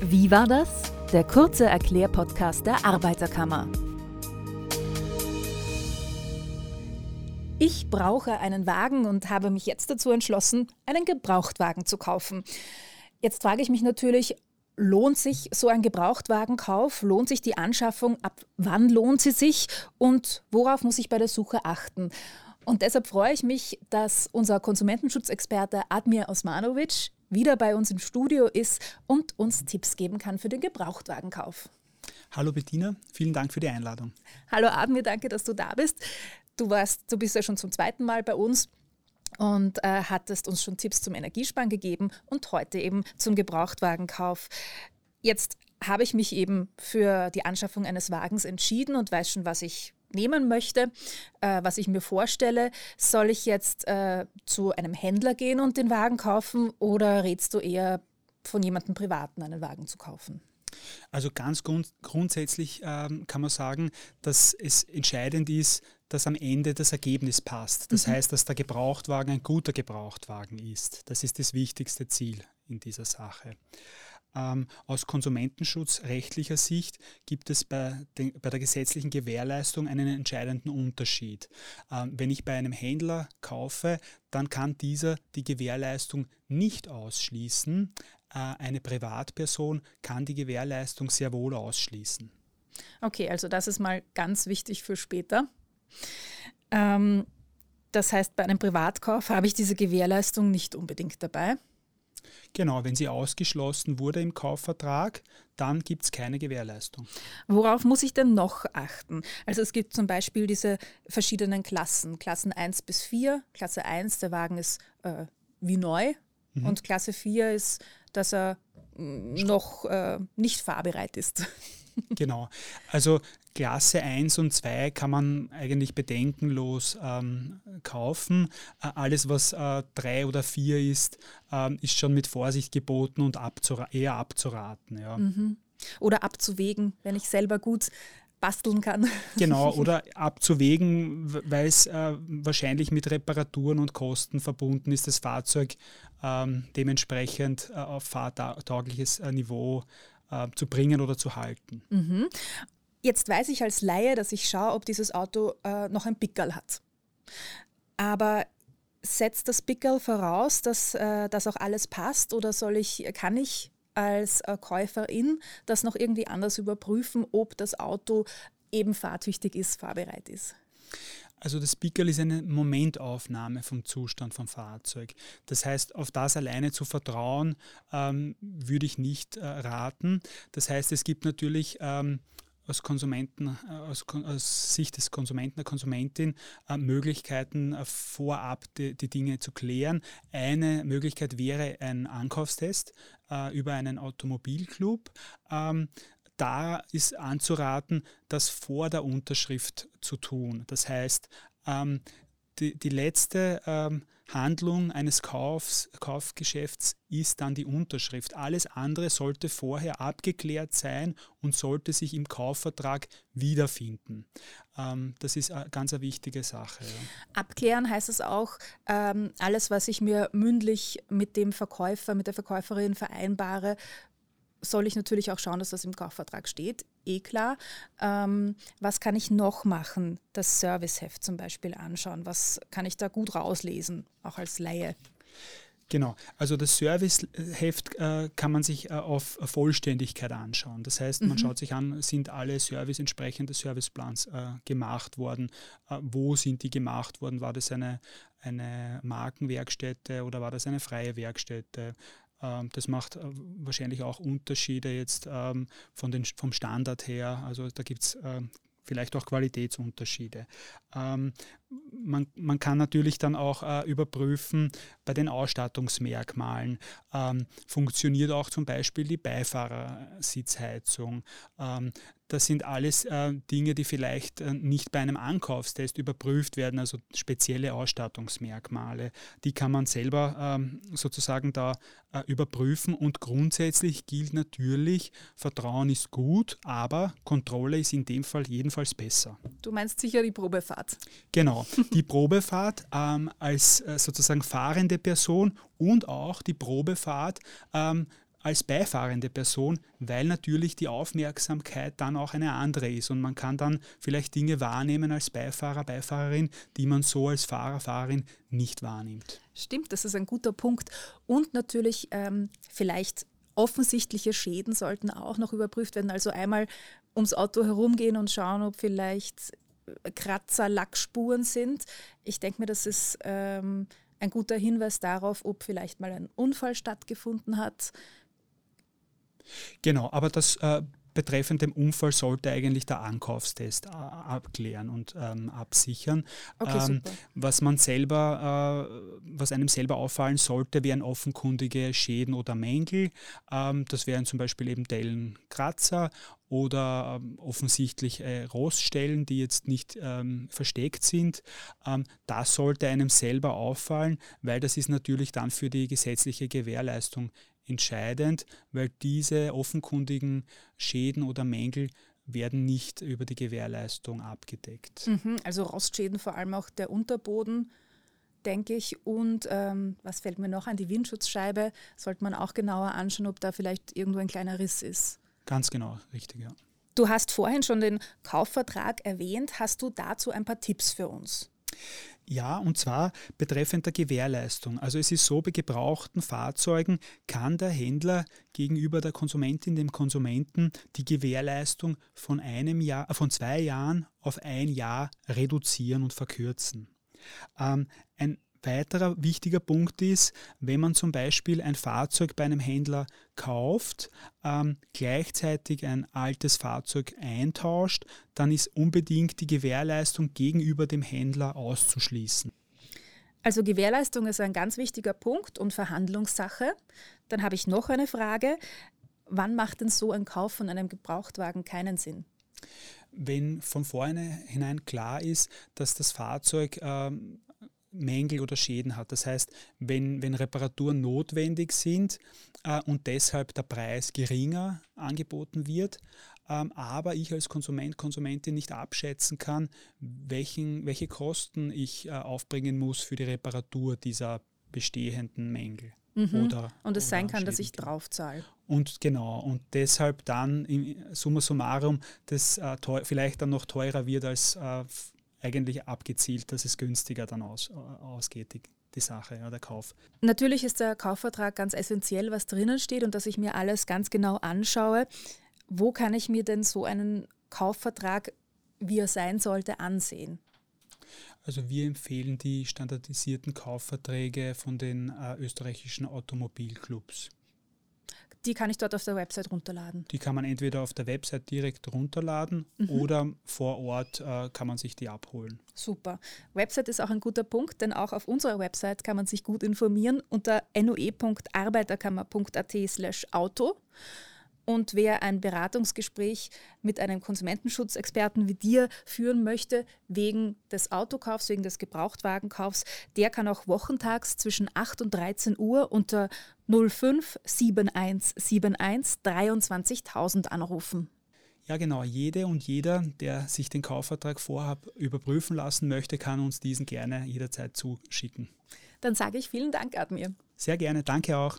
Wie war das? Der kurze Erklärpodcast der Arbeiterkammer. Ich brauche einen Wagen und habe mich jetzt dazu entschlossen, einen Gebrauchtwagen zu kaufen. Jetzt frage ich mich natürlich, lohnt sich so ein Gebrauchtwagenkauf? Lohnt sich die Anschaffung? Ab wann lohnt sie sich? Und worauf muss ich bei der Suche achten? Und deshalb freue ich mich, dass unser Konsumentenschutzexperte Admir Osmanovic wieder bei uns im Studio ist und uns Tipps geben kann für den Gebrauchtwagenkauf. Hallo Bettina, vielen Dank für die Einladung. Hallo Admir, danke, dass du da bist. Du warst, du bist ja schon zum zweiten Mal bei uns und äh, hattest uns schon Tipps zum Energiesparen gegeben und heute eben zum Gebrauchtwagenkauf. Jetzt habe ich mich eben für die Anschaffung eines Wagens entschieden und weiß schon, was ich nehmen möchte, äh, was ich mir vorstelle. Soll ich jetzt äh, zu einem Händler gehen und den Wagen kaufen oder rätst du eher von jemandem Privaten einen Wagen zu kaufen? Also ganz grund grundsätzlich ähm, kann man sagen, dass es entscheidend ist, dass am Ende das Ergebnis passt. Das mhm. heißt, dass der Gebrauchtwagen ein guter Gebrauchtwagen ist. Das ist das wichtigste Ziel in dieser Sache. Ähm, aus konsumentenschutzrechtlicher Sicht gibt es bei, den, bei, der gesetzlichen Gewährleistung einen entscheidenden Unterschied. Ähm, wenn ich bei einem Händler kaufe, dann kann dieser die Gewährleistung nicht ausschließen. Äh, eine Privatperson kann die Gewährleistung sehr wohl ausschließen. Okay, also das ist mal ganz wichtig für später. Ähm, das heißt, bei einem Privatkauf habe ich diese Gewährleistung nicht unbedingt dabei. Genau, wenn sie ausgeschlossen wurde im Kaufvertrag, dann gibt es keine Gewährleistung. Worauf muss ich denn noch achten? Also es gibt zum Beispiel diese verschiedenen Klassen, Klassen 1 bis 4. Klasse 1, der Wagen ist äh, wie neu mhm. und Klasse 4 ist, dass er mm, noch äh, nicht fahrbereit ist. Genau. Also Klasse 1 und 2 kann man eigentlich bedenkenlos ähm, kaufen. Äh, alles, was äh, 3 oder 4 ist, äh, ist schon mit Vorsicht geboten und abzura eher abzuraten. Ja. Mhm. Oder abzuwägen, wenn ich selber gut basteln kann. Genau, oder abzuwägen, weil es äh, wahrscheinlich mit Reparaturen und Kosten verbunden ist, das Fahrzeug ähm, dementsprechend äh, auf fahrtaugliches äh, Niveau äh, zu bringen oder zu halten. Mhm. Jetzt weiß ich als Laie, dass ich schaue, ob dieses Auto äh, noch ein Pickel hat. Aber setzt das Pickel voraus, dass äh, das auch alles passt oder soll ich, kann ich als äh, Käuferin das noch irgendwie anders überprüfen, ob das Auto eben fahrtüchtig ist, fahrbereit ist? Also das Pickel ist eine Momentaufnahme vom Zustand vom Fahrzeug. Das heißt, auf das alleine zu vertrauen, ähm, würde ich nicht äh, raten. Das heißt, es gibt natürlich ähm, aus Konsumenten, äh, aus, aus, Sicht des Konsumenten, der Konsumentin äh, Möglichkeiten äh, vorab die, die, Dinge zu klären. Eine Möglichkeit wäre ein Ankaufstest äh, über einen Automobilclub. Ähm, da ist anzuraten, das vor der Unterschrift zu tun. Das heißt, ähm, die, die, letzte ähm, Handlung eines Kaufs, Kaufgeschäfts ist dann die Unterschrift. Alles andere sollte vorher abgeklärt sein und sollte sich im Kaufvertrag wiederfinden. Ähm, das ist eine ganz eine wichtige Sache. Ja. Abklären heißt es auch, ähm, alles, was ich mir mündlich mit dem Verkäufer, mit der Verkäuferin vereinbare, soll ich natürlich auch schauen, dass das im Kaufvertrag steht, eh klar. Ähm, was kann ich noch machen? Das Serviceheft zum Beispiel anschauen. Was kann ich da gut rauslesen, auch als Laie? Genau, also das Serviceheft äh, kann man sich äh, auf Vollständigkeit anschauen. Das heißt, man mhm. schaut sich an, sind alle Service entsprechend des Serviceplans äh, gemacht worden? Äh, wo sind die gemacht worden? War das eine, eine Markenwerkstätte oder war das eine freie Werkstätte? Ähm, das macht äh, wahrscheinlich auch Unterschiede jetzt ähm, von den, vom Standard her. Also da gibt es ähm, vielleicht auch Qualitätsunterschiede. Man, man kann natürlich dann auch äh, überprüfen bei den Ausstattungsmerkmalen. funktioniert auch zum Beispiel die Beifahrersitzheizung? Das sind alles äh, Dinge, die vielleicht äh, nicht bei einem Ankaufstest überprüft werden, also spezielle Ausstattungsmerkmale. Die kann man selber ähm, sozusagen da äh, überprüfen und grundsätzlich gilt natürlich, Vertrauen ist gut, aber Kontrolle ist in dem Fall jedenfalls besser. Du meinst sicher die Probefahrt. Genau, die Probefahrt ähm, als äh, sozusagen fahrende Person und auch die Probefahrt ähm, als beifahrende Person, weil natürlich die Aufmerksamkeit dann auch eine andere ist und man kann dann vielleicht Dinge wahrnehmen als Beifahrer, Beifahrerin, die man so als Fahrer, Fahrerin nicht wahrnimmt. Stimmt, das ist ein guter Punkt. Und natürlich ähm, vielleicht offensichtliche Schäden sollten auch noch überprüft werden. Also einmal ums Auto herumgehen und schauen, ob vielleicht Kratzer, Lackspuren sind. Ich denke mir, das ist ähm, ein guter Hinweis darauf, ob vielleicht mal ein Unfall stattgefunden hat. Genau, aber das äh, betreffend dem Unfall sollte eigentlich der Ankaufstest abklären und ähm, absichern. Okay, ähm, was man selber, äh, was einem selber auffallen sollte, wären offenkundige Schäden oder Mängel. Ähm, das wären zum Beispiel eben Dellenkratzer oder ähm, offensichtlich äh, Roststellen, die jetzt nicht ähm, versteckt sind. Ähm, das sollte einem selber auffallen, weil das ist natürlich dann für die gesetzliche Gewährleistung entscheidend, weil diese offenkundigen Schäden oder Mängel werden nicht über die Gewährleistung abgedeckt. Mhm, also Rostschäden, vor allem auch der Unterboden, denke ich. Und ähm, was fällt mir noch an? Die Windschutzscheibe sollte man auch genauer anschauen, ob da vielleicht irgendwo ein kleiner Riss ist. Ganz genau, richtig, ja. Du hast vorhin schon den Kaufvertrag erwähnt. Hast du dazu ein paar Tipps für uns? Ja, und zwar betreffend der Gewährleistung. Also es ist so, bei gebrauchten Fahrzeugen kann der Händler gegenüber der Konsumentin, dem Konsumenten, die Gewährleistung von einem Jahr, äh, von zwei Jahren auf ein Jahr reduzieren und verkürzen. Ähm, ein weiterer wichtiger Punkt ist, wenn man zum Beispiel ein Fahrzeug bei einem Händler kauft, ähm, gleichzeitig ein altes Fahrzeug eintauscht, dann ist unbedingt die Gewährleistung gegenüber dem Händler auszuschließen. Also Gewährleistung ist ein ganz wichtiger Punkt und Verhandlungssache. Dann habe ich noch eine Frage. Wann macht denn so ein Kauf von einem Gebrauchtwagen keinen Sinn? Wenn von vornherein klar ist, dass das Fahrzeug ähm, Mängel oder Schäden hat. Das heißt, wenn, wenn Reparaturen notwendig sind äh, und deshalb der Preis geringer angeboten wird, ähm, aber ich als Konsument, Konsumentin nicht abschätzen kann, welchen, welche Kosten ich äh, aufbringen muss für die Reparatur dieser bestehenden Mängel. Mhm. Oder, und es sein kann, Schäden. dass ich draufzahle. Und genau, und deshalb dann summa summarum das äh, teuer, vielleicht dann noch teurer wird als äh, eigentlich abgezielt, dass es günstiger dann aus, äh, ausgeht, die, die Sache, ja, der Kauf. Natürlich ist der Kaufvertrag ganz essentiell, was drinnen steht und dass ich mir alles ganz genau anschaue. Wo kann ich mir denn so einen Kaufvertrag, wie er sein sollte, ansehen? Also wir empfehlen die standardisierten Kaufverträge von den äh, österreichischen Automobilclubs die kann ich dort auf der Website runterladen. Die kann man entweder auf der Website direkt runterladen mhm. oder vor Ort äh, kann man sich die abholen. Super. Website ist auch ein guter Punkt, denn auch auf unserer Website kann man sich gut informieren unter noe.arbeiterkammer.at slash auto. Und wer ein Beratungsgespräch mit einem Konsumentenschutzexperten wie dir führen möchte, wegen des Autokaufs, wegen des Gebrauchtwagenkaufs, der kann auch wochentags zwischen 8 und 13 Uhr unter 05 7171 23.000 anrufen. Ja, genau. Jede und jeder, der sich den Kaufvertrag vorab überprüfen lassen möchte, kann uns diesen gerne jederzeit zuschicken. Dann sage ich vielen Dank, Admir. Sehr gerne. Danke auch.